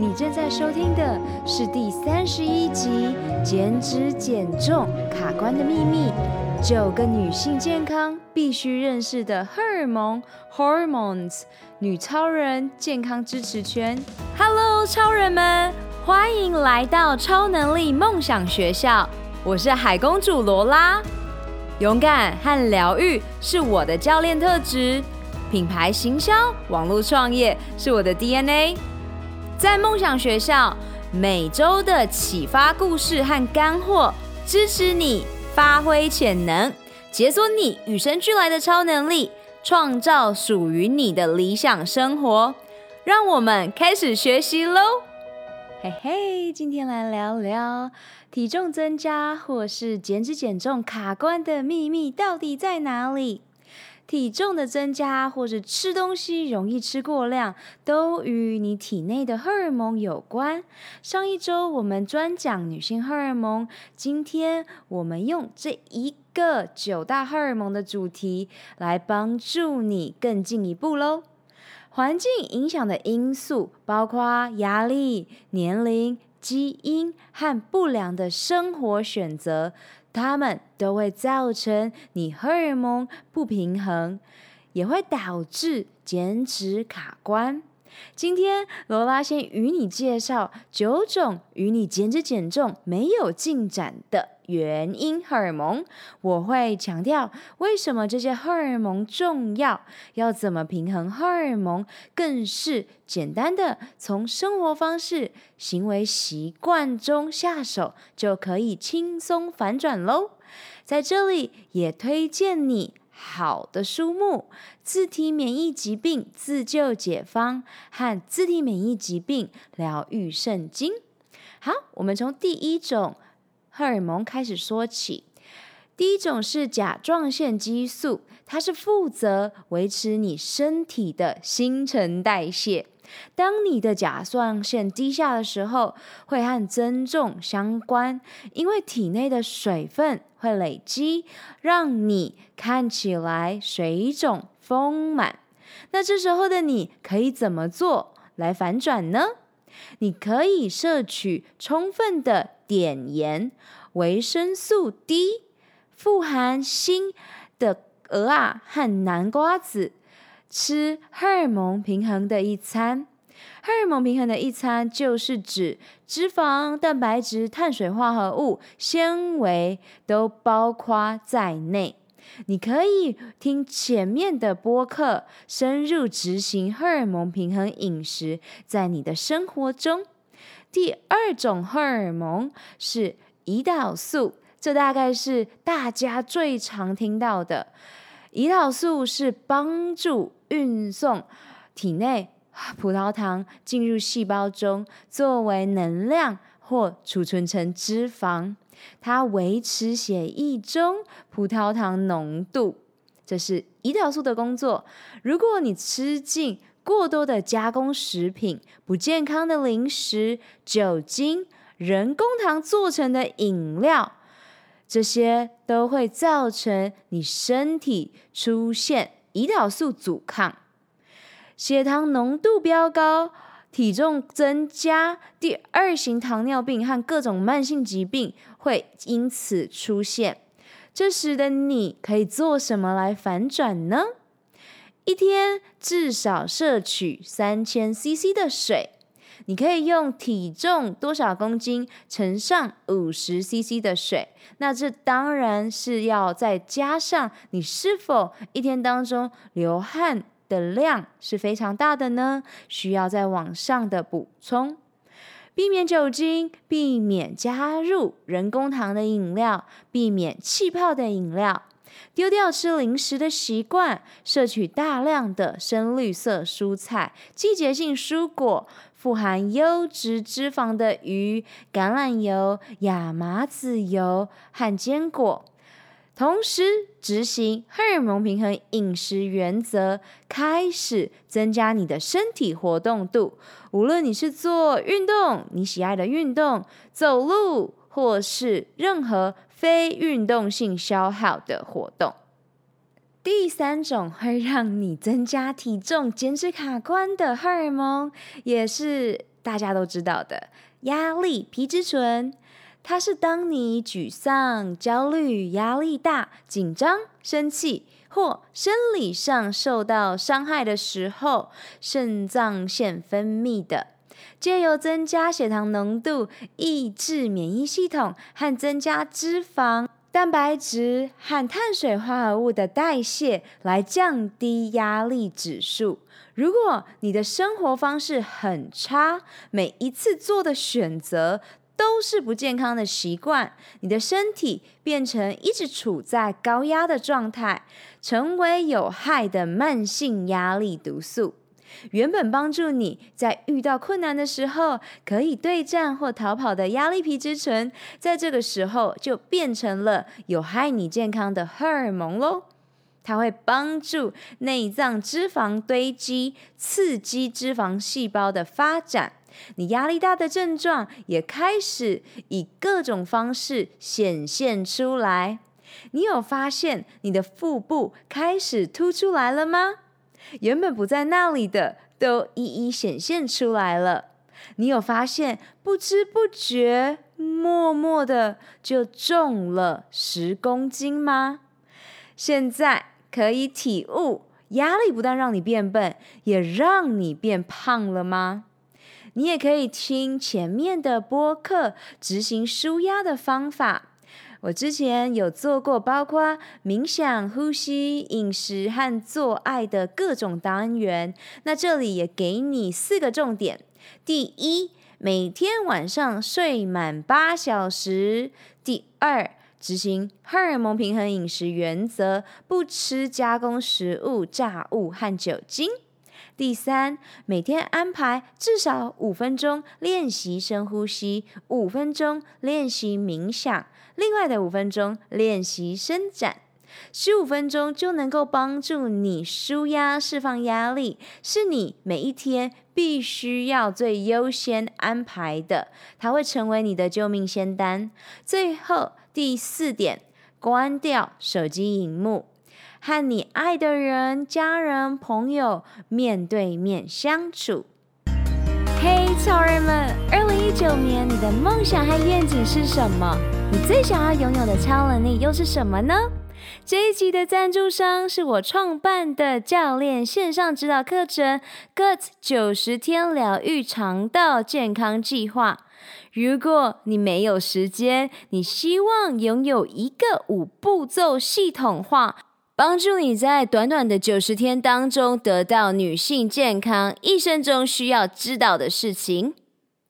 你正在收听的是第三十一集《减脂减重卡关的秘密》，九个女性健康必须认识的荷尔蒙 （Hormones） 女超人健康支持圈。Hello，超人们，欢迎来到超能力梦想学校。我是海公主罗拉。勇敢和疗愈是我的教练特质，品牌行销、网络创业是我的 DNA。在梦想学校，每周的启发故事和干货，支持你发挥潜能，解锁你与生俱来的超能力，创造属于你的理想生活。让我们开始学习喽！嘿嘿，今天来聊聊体重增加或是减脂减重卡关的秘密到底在哪里？体重的增加，或是吃东西容易吃过量，都与你体内的荷尔蒙有关。上一周我们专讲女性荷尔蒙，今天我们用这一个九大荷尔蒙的主题来帮助你更进一步喽。环境影响的因素包括压力、年龄、基因和不良的生活选择。它们都会造成你荷尔蒙不平衡，也会导致减脂卡关。今天罗拉先与你介绍九种与你减脂减重没有进展的原因荷尔蒙，我会强调为什么这些荷尔蒙重要，要怎么平衡荷尔蒙，更是简单的从生活方式、行为习惯中下手，就可以轻松反转喽。在这里也推荐你好的书目《自体免疫疾病自救解方》和《自体免疫疾病疗愈圣经》。好，我们从第一种。荷尔蒙开始说起，第一种是甲状腺激素，它是负责维持你身体的新陈代谢。当你的甲状腺低下的时候，会和增重相关，因为体内的水分会累积，让你看起来水肿丰满。那这时候的你可以怎么做来反转呢？你可以摄取充分的碘盐、维生素 D、富含锌的鹅啊和南瓜子，吃荷尔蒙平衡的一餐。荷尔蒙平衡的一餐就是指脂肪、蛋白质、碳水化合物、纤维都包括在内。你可以听前面的播客，深入执行荷尔蒙平衡饮食，在你的生活中。第二种荷尔蒙是胰岛素，这大概是大家最常听到的。胰岛素是帮助运送体内葡萄糖进入细胞中，作为能量或储存成脂肪。它维持血液中葡萄糖浓度，这是胰岛素的工作。如果你吃进过多的加工食品、不健康的零食、酒精、人工糖做成的饮料，这些都会造成你身体出现胰岛素阻抗，血糖浓度飙高，体重增加，第二型糖尿病和各种慢性疾病会因此出现。这时的你可以做什么来反转呢？一天至少摄取三千 CC 的水，你可以用体重多少公斤乘上五十 CC 的水。那这当然是要再加上你是否一天当中流汗的量是非常大的呢？需要再往上的补充。避免酒精，避免加入人工糖的饮料，避免气泡的饮料。丢掉吃零食的习惯，摄取大量的深绿色蔬菜、季节性蔬果，富含优质脂肪的鱼、橄榄油、亚麻籽油和坚果。同时执行荷尔蒙平衡饮食原则，开始增加你的身体活动度。无论你是做运动，你喜爱的运动，走路，或是任何。非运动性消耗的活动。第三种会让你增加体重、减脂卡关的荷尔蒙，也是大家都知道的压力皮质醇。它是当你沮丧、焦虑、压力大、紧张、生气或生理上受到伤害的时候，肾脏腺分泌的，借由增加血糖浓度、抑制免疫系统和增加脂肪、蛋白质和碳水化合物的代谢，来降低压力指数。如果你的生活方式很差，每一次做的选择，都是不健康的习惯，你的身体变成一直处在高压的状态，成为有害的慢性压力毒素。原本帮助你在遇到困难的时候可以对战或逃跑的压力皮质醇，在这个时候就变成了有害你健康的荷尔蒙喽。它会帮助内脏脂肪堆积，刺激脂肪细胞的发展。你压力大的症状也开始以各种方式显现出来。你有发现你的腹部开始凸出来了吗？原本不在那里的都一一显现出来了。你有发现不知不觉、默默的就重了十公斤吗？现在可以体悟，压力不但让你变笨，也让你变胖了吗？你也可以听前面的播客，执行舒压的方法。我之前有做过，包括冥想、呼吸、饮食和做爱的各种单元。那这里也给你四个重点：第一，每天晚上睡满八小时；第二，执行荷尔蒙平衡饮食原则，不吃加工食物、炸物和酒精。第三，每天安排至少五分钟练习深呼吸，五分钟练习冥想，另外的五分钟练习伸展，十五分钟就能够帮助你舒压、释放压力，是你每一天必须要最优先安排的，它会成为你的救命仙丹。最后第四点，关掉手机荧幕。和你爱的人、家人、朋友面对面相处。嘿，超人们！二零一九年你的梦想和愿景是什么？你最想要拥有的超能力又是什么呢？这一集的赞助商是我创办的教练线上指导课程 “GUT 九十天疗愈肠道健康计划”。如果你没有时间，你希望拥有一个五步骤系统化。帮助你在短短的九十天当中得到女性健康一生中需要知道的事情。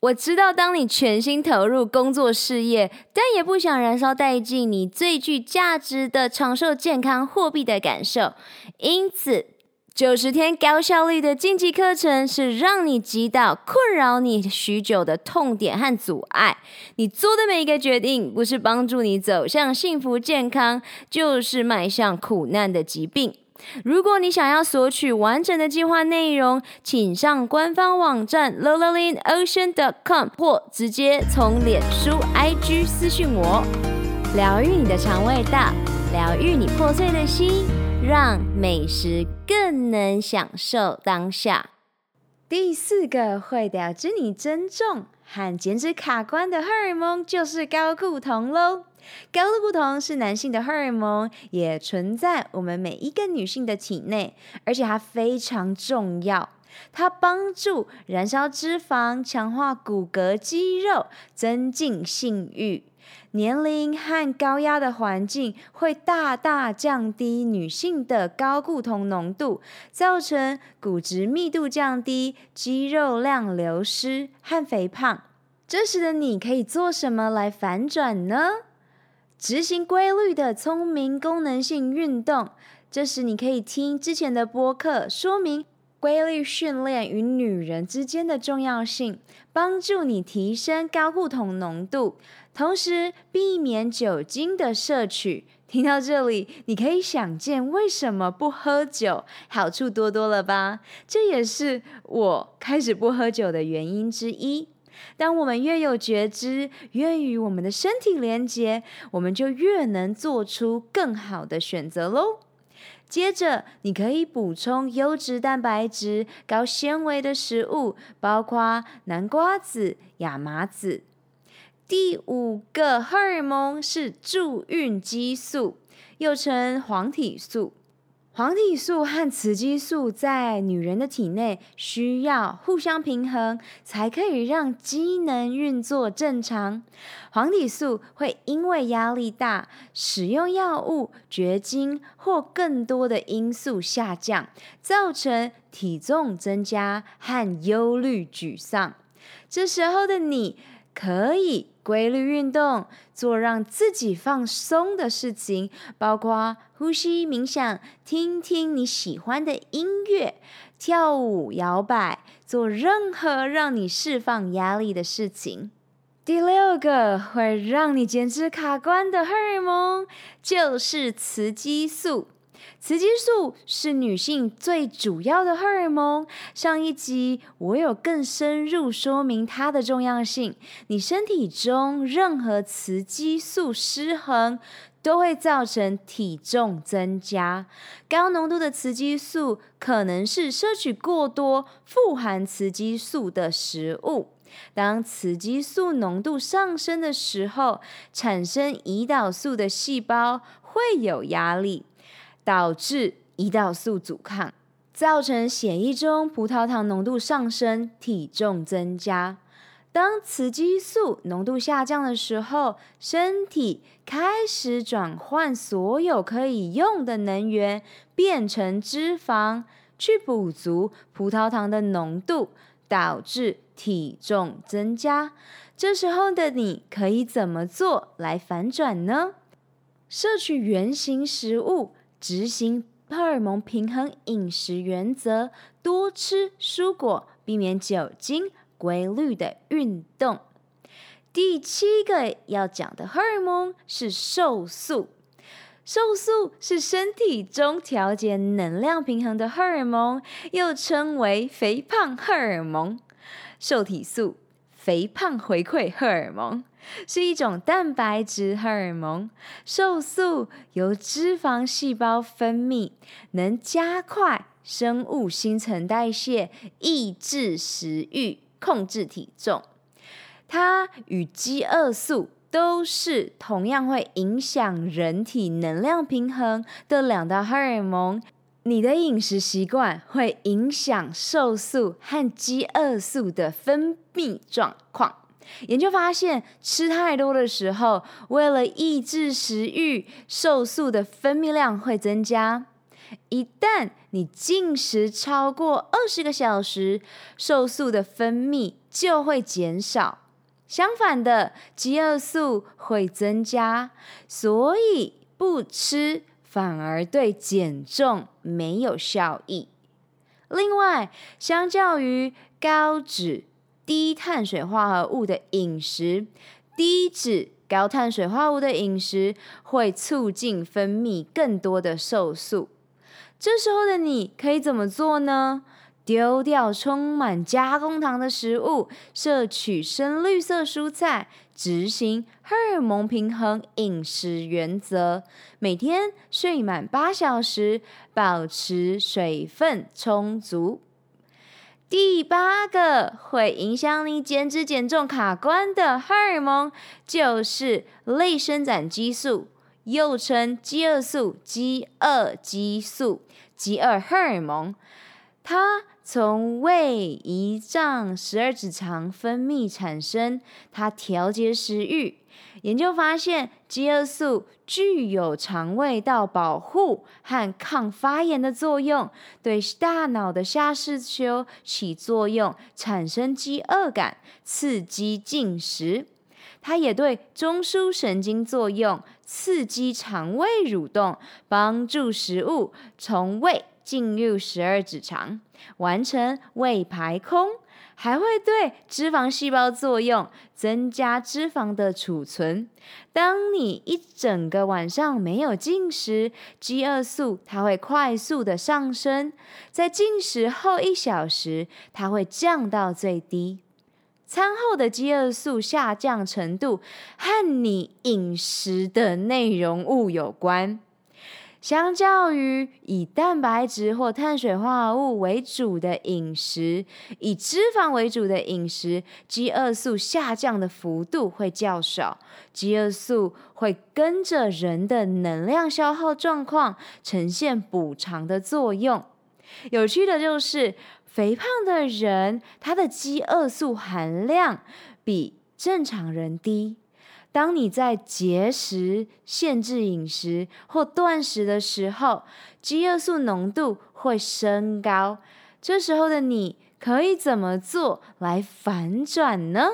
我知道，当你全心投入工作事业，但也不想燃烧殆尽你最具价值的长寿健康货币的感受，因此。九十天高效率的晋级课程是让你击倒困扰你许久的痛点和阻碍。你做的每一个决定，不是帮助你走向幸福健康，就是迈向苦难的疾病。如果你想要索取完整的计划内容，请上官方网站 lolalinocean.com，或直接从脸书 IG 私讯我。疗愈你的肠胃道，疗愈你破碎的心。让美食更能享受当下。第四个会导致你增重和减脂卡关的荷尔蒙就是睾固酮喽。睾固酮是男性的荷尔蒙，也存在我们每一个女性的体内，而且它非常重要。它帮助燃烧脂肪，强化骨骼肌肉，增进性欲。年龄和高压的环境会大大降低女性的高固酮浓度，造成骨质密度降低、肌肉量流失和肥胖。这时的你可以做什么来反转呢？执行规律的聪明功能性运动。这时你可以听之前的播客，说明规律训练与女人之间的重要性，帮助你提升高固酮浓度。同时避免酒精的摄取。听到这里，你可以想见为什么不喝酒好处多多了吧？这也是我开始不喝酒的原因之一。当我们越有觉知，越与我们的身体连接，我们就越能做出更好的选择喽。接着，你可以补充优质蛋白质、高纤维的食物，包括南瓜子、亚麻籽。第五个荷尔蒙是助孕激素，又称黄体素。黄体素和雌激素在女人的体内需要互相平衡，才可以让机能运作正常。黄体素会因为压力大、使用药物、绝经或更多的因素下降，造成体重增加和忧虑、沮丧。这时候的你可以规律运动，做让自己放松的事情，包括呼吸、冥想、听听你喜欢的音乐、跳舞、摇摆，做任何让你释放压力的事情。第六个会让你减脂卡关的荷尔蒙就是雌激素。雌激素是女性最主要的荷尔蒙。上一集我有更深入说明它的重要性。你身体中任何雌激素失衡，都会造成体重增加。高浓度的雌激素可能是摄取过多富含雌激素的食物。当雌激素浓度上升的时候，产生胰岛素的细胞会有压力。导致胰岛素阻抗，造成血液中葡萄糖浓度上升，体重增加。当雌激素浓度下降的时候，身体开始转换所有可以用的能源变成脂肪，去补足葡萄糖的浓度，导致体重增加。这时候的你可以怎么做来反转呢？摄取原型食物。执行荷尔蒙平衡饮食原则，多吃蔬果，避免酒精，规律的运动。第七个要讲的荷尔蒙是瘦素，瘦素是身体中调节能量平衡的荷尔蒙，又称为肥胖荷尔蒙、瘦体素、肥胖回馈荷尔蒙。是一种蛋白质荷尔蒙，瘦素由脂肪细胞分泌，能加快生物新陈代谢，抑制食欲，控制体重。它与饥饿素都是同样会影响人体能量平衡的两大荷尔蒙。你的饮食习惯会影响瘦素和饥饿素的分泌状况。研究发现，吃太多的时候，为了抑制食欲，瘦素的分泌量会增加。一旦你进食超过二十个小时，瘦素的分泌就会减少。相反的，饥饿素会增加。所以不吃反而对减重没有效益。另外，相较于高脂，低碳水化合物的饮食，低脂高碳水化合物的饮食会促进分泌更多的瘦素。这时候的你可以怎么做呢？丢掉充满加工糖的食物，摄取深绿色蔬菜，执行荷尔蒙平衡饮食原则，每天睡满八小时，保持水分充足。第八个会影响你减脂减重卡关的荷尔蒙，就是类生长激素，又称饥饿素、饥饿激素、饥饿荷尔蒙。它从胃、胰脏、十二指肠分泌产生，它调节食欲。研究发现，饥饿素具有肠胃道保护和抗发炎的作用，对大脑的下视丘起作用，产生饥饿感，刺激进食。它也对中枢神经作用，刺激肠胃蠕动，帮助食物从胃进入十二指肠，完成胃排空。还会对脂肪细胞作用，增加脂肪的储存。当你一整个晚上没有进食，饥饿素它会快速的上升，在进食后一小时，它会降到最低。餐后的饥饿素下降程度和你饮食的内容物有关。相较于以蛋白质或碳水化合物为主的饮食，以脂肪为主的饮食，饥饿素下降的幅度会较少。饥饿素会跟着人的能量消耗状况呈现补偿的作用。有趣的就是，肥胖的人他的饥饿素含量比正常人低。当你在节食、限制饮食或断食的时候，饥饿素浓度会升高。这时候的你可以怎么做来反转呢？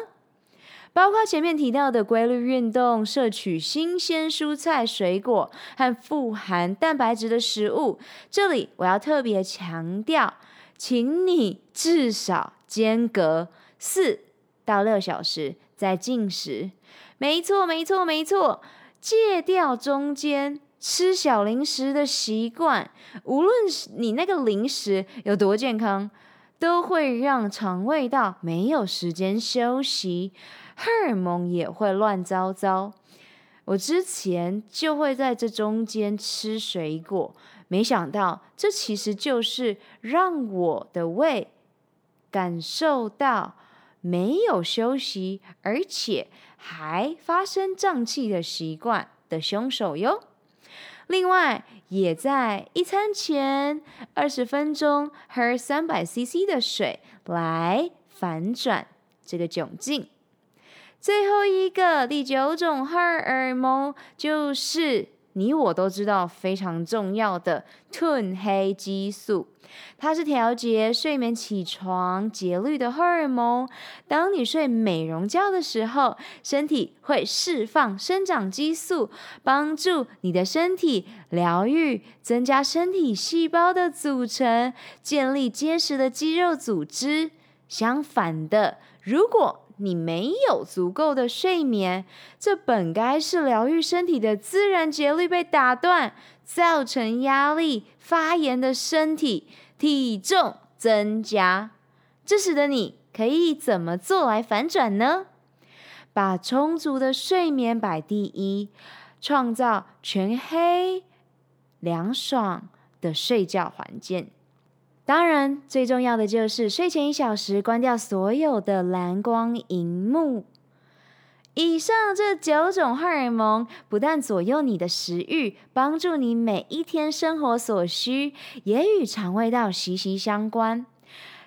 包括前面提到的规律运动、摄取新鲜蔬菜水果和富含蛋白质的食物。这里我要特别强调，请你至少间隔四到六小时再进食。没错，没错，没错，戒掉中间吃小零食的习惯，无论是你那个零食有多健康，都会让肠胃道没有时间休息，荷尔蒙也会乱糟糟。我之前就会在这中间吃水果，没想到这其实就是让我的胃感受到没有休息，而且。还发生胀气的习惯的凶手哟。另外，也在一餐前二十分钟喝三百 CC 的水来反转这个窘境。最后一个第九种荷尔蒙就是。你我都知道非常重要的褪黑激素，它是调节睡眠起床节律的荷尔蒙。当你睡美容觉的时候，身体会释放生长激素，帮助你的身体疗愈、增加身体细胞的组成，建立结实的肌肉组织。相反的，如果你没有足够的睡眠，这本该是疗愈身体的自然节律被打断，造成压力发炎的身体，体重增加。这时的你可以怎么做来反转呢？把充足的睡眠摆第一，创造全黑、凉爽的睡觉环境。当然，最重要的就是睡前一小时关掉所有的蓝光荧幕。以上这九种荷尔蒙不但左右你的食欲，帮助你每一天生活所需，也与肠胃道息息相关。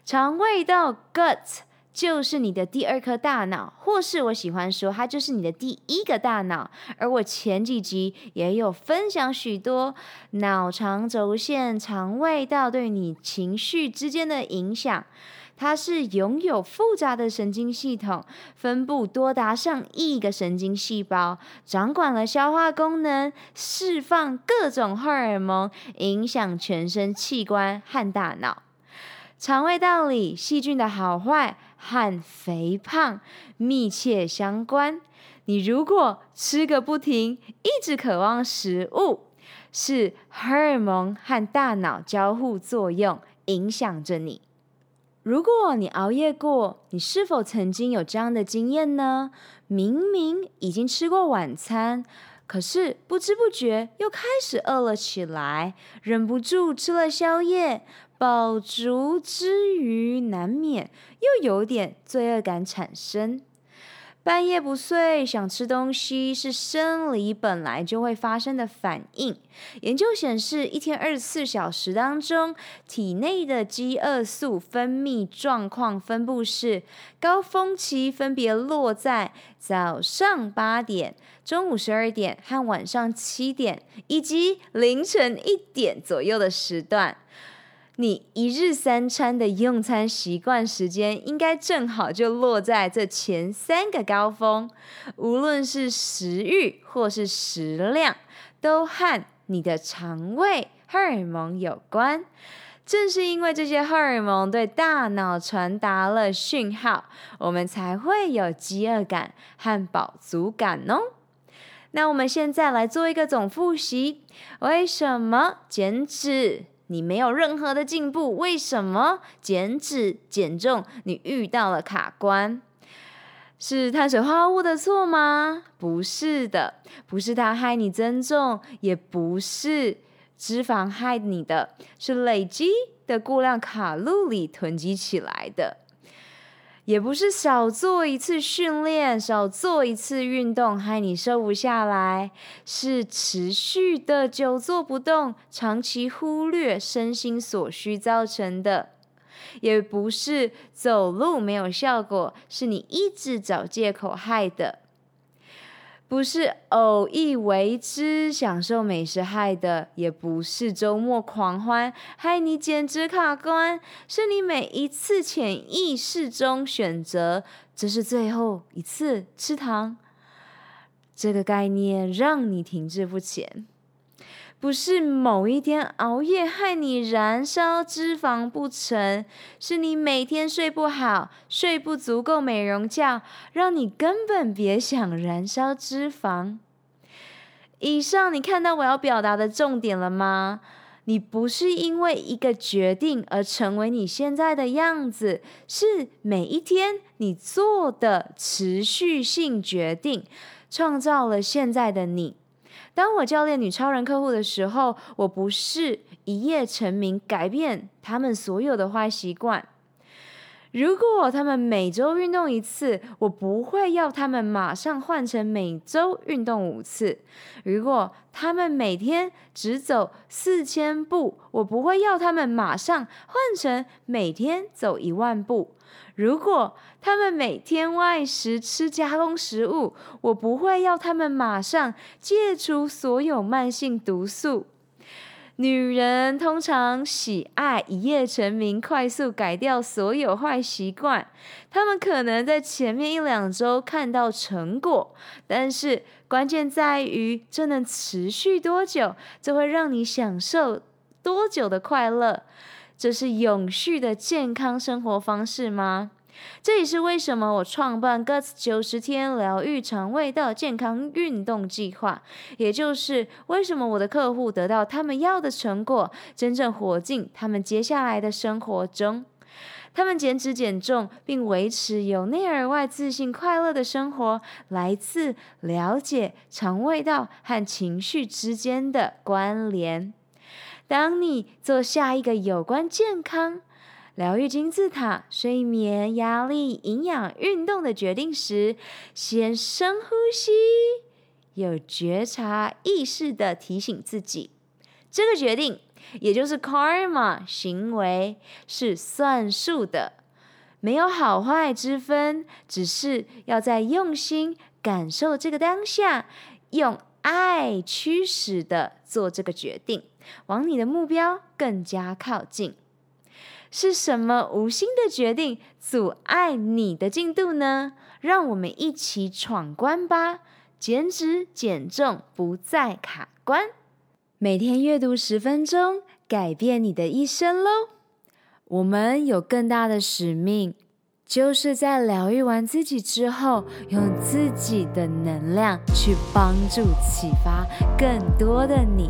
肠胃道 gut。就是你的第二颗大脑，或是我喜欢说，它就是你的第一个大脑。而我前几集也有分享许多脑肠轴线、肠胃道对你情绪之间的影响。它是拥有复杂的神经系统，分布多达上亿个神经细胞，掌管了消化功能，释放各种荷尔蒙，影响全身器官和大脑。肠胃道里细菌的好坏。和肥胖密切相关。你如果吃个不停，一直渴望食物，是荷尔蒙和大脑交互作用影响着你。如果你熬夜过，你是否曾经有这样的经验呢？明明已经吃过晚餐，可是不知不觉又开始饿了起来，忍不住吃了宵夜。饱足之余，难免又有点罪恶感产生。半夜不睡，想吃东西，是生理本来就会发生的反应。研究显示，一天二十四小时当中，体内的饥饿素分泌状况分布是：高峰期分别落在早上八点、中午十二点和晚上七点，以及凌晨一点左右的时段。你一日三餐的用餐习惯时间，应该正好就落在这前三个高峰。无论是食欲或是食量，都和你的肠胃荷尔蒙有关。正是因为这些荷尔蒙对大脑传达了讯号，我们才会有饥饿感和饱足感哦。那我们现在来做一个总复习：为什么减脂？你没有任何的进步，为什么减脂减重你遇到了卡关？是碳水化合物的错吗？不是的，不是它害你增重，也不是脂肪害你的，是累积的过量卡路里囤积起来的。也不是少做一次训练、少做一次运动害你瘦不下来，是持续的久坐不动、长期忽略身心所需造成的。也不是走路没有效果，是你一直找借口害的。不是偶一为之享受美食害的，也不是周末狂欢害你减脂卡关，是你每一次潜意识中选择这是最后一次吃糖，这个概念让你停滞不前。不是某一天熬夜害你燃烧脂肪不成，是你每天睡不好、睡不足够美容觉，让你根本别想燃烧脂肪。以上你看到我要表达的重点了吗？你不是因为一个决定而成为你现在的样子，是每一天你做的持续性决定，创造了现在的你。当我教练女超人客户的时候，我不是一夜成名，改变他们所有的坏习惯。如果他们每周运动一次，我不会要他们马上换成每周运动五次；如果他们每天只走四千步，我不会要他们马上换成每天走一万步。如果他们每天外食吃加工食物，我不会要他们马上戒除所有慢性毒素。女人通常喜爱一夜成名，快速改掉所有坏习惯。她们可能在前面一两周看到成果，但是关键在于这能持续多久，这会让你享受多久的快乐。这是永续的健康生活方式吗？这也是为什么我创办 Guts 九十天疗愈肠胃道健康运动计划，也就是为什么我的客户得到他们要的成果，真正活进他们接下来的生活中。他们减脂减重，并维持由内而外自信快乐的生活，来自了解肠胃道和情绪之间的关联。当你做下一个有关健康、疗愈金字塔、睡眠、压力、营养、运动的决定时，先深呼吸，有觉察意识的提醒自己，这个决定，也就是 karma 行为，是算数的，没有好坏之分，只是要在用心感受这个当下，用爱驱使的做这个决定。往你的目标更加靠近，是什么无心的决定阻碍你的进度呢？让我们一起闯关吧！减脂减重不再卡关，每天阅读十分钟，改变你的一生喽！我们有更大的使命，就是在疗愈完自己之后，用自己的能量去帮助、启发更多的你。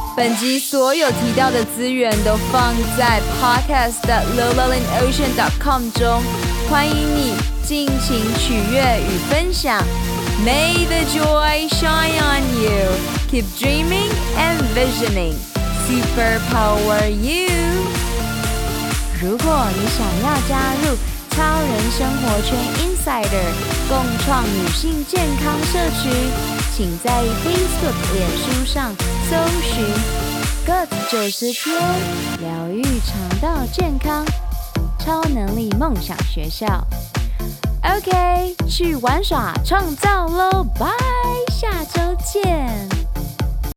本集所有提到的资源都放在 podcast 的 lowlalinocean.com 中，欢迎你尽情取悦与分享。May the joy shine on you. Keep dreaming and visioning. Superpower you. 如果你想要加入超人生活圈 Insider 共创女性健康社群。请在 Facebook、脸书上搜寻 gut 九十天疗愈肠道健康超能力梦想学校”。OK，去玩耍创造喽！拜，下周见。